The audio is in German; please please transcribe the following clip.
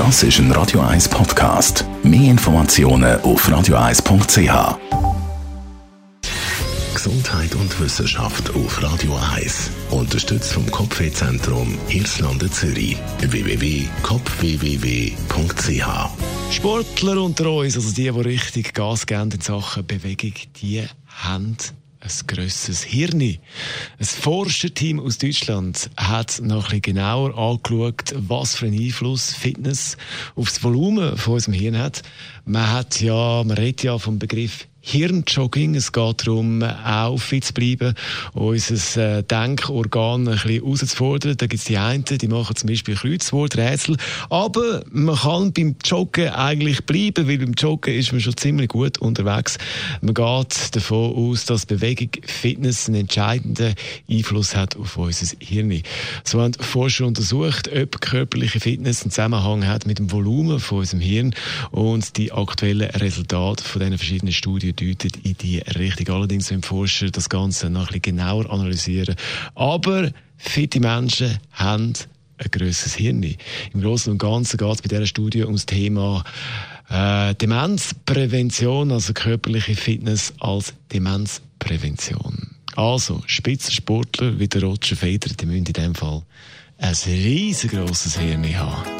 Das ist ein Radio 1 Podcast. Mehr Informationen auf radio1.ch. Gesundheit und Wissenschaft auf Radio 1. Unterstützt vom Kopfwehzentrum Irlande Zürich. www.kopfwww.ch Sportler unter uns, also die, die richtig Gas geben in Sachen Bewegung, die haben ein grosses Hirn. Ein Forscherteam aus Deutschland hat noch ein genauer angeschaut, was für einen Einfluss Fitness auf das Volumen von unserem Hirn hat. Man hat ja, man redet ja vom Begriff Hirnjogging. Es geht darum, auch fit zu bleiben, unser äh, Denkorgan ein bisschen herauszufordern. Da gibt es die einen, die machen zum Beispiel Kreuzworträtsel. Aber man kann beim Joggen eigentlich bleiben, weil beim Joggen ist man schon ziemlich gut unterwegs. Man geht davon aus, dass Bewegung, Fitness einen entscheidenden Einfluss hat auf unser Hirn. So haben Forscher untersucht, ob körperliche Fitness einen Zusammenhang hat mit dem Volumen von unserem Hirn und die aktuellen Resultate von diesen verschiedenen Studien Studie deutet in die Richtung. Allerdings müssen Forscher das Ganze noch ein genauer analysieren. Aber fitte Menschen haben ein grosses Hirn. Im Großen und Ganzen geht es bei dieser Studie um das Thema äh, Demenzprävention, also körperliche Fitness als Demenzprävention. Also, Spitzensportler wie der Roger Federer, die müssen in diesem Fall ein riesengroßes Hirn haben.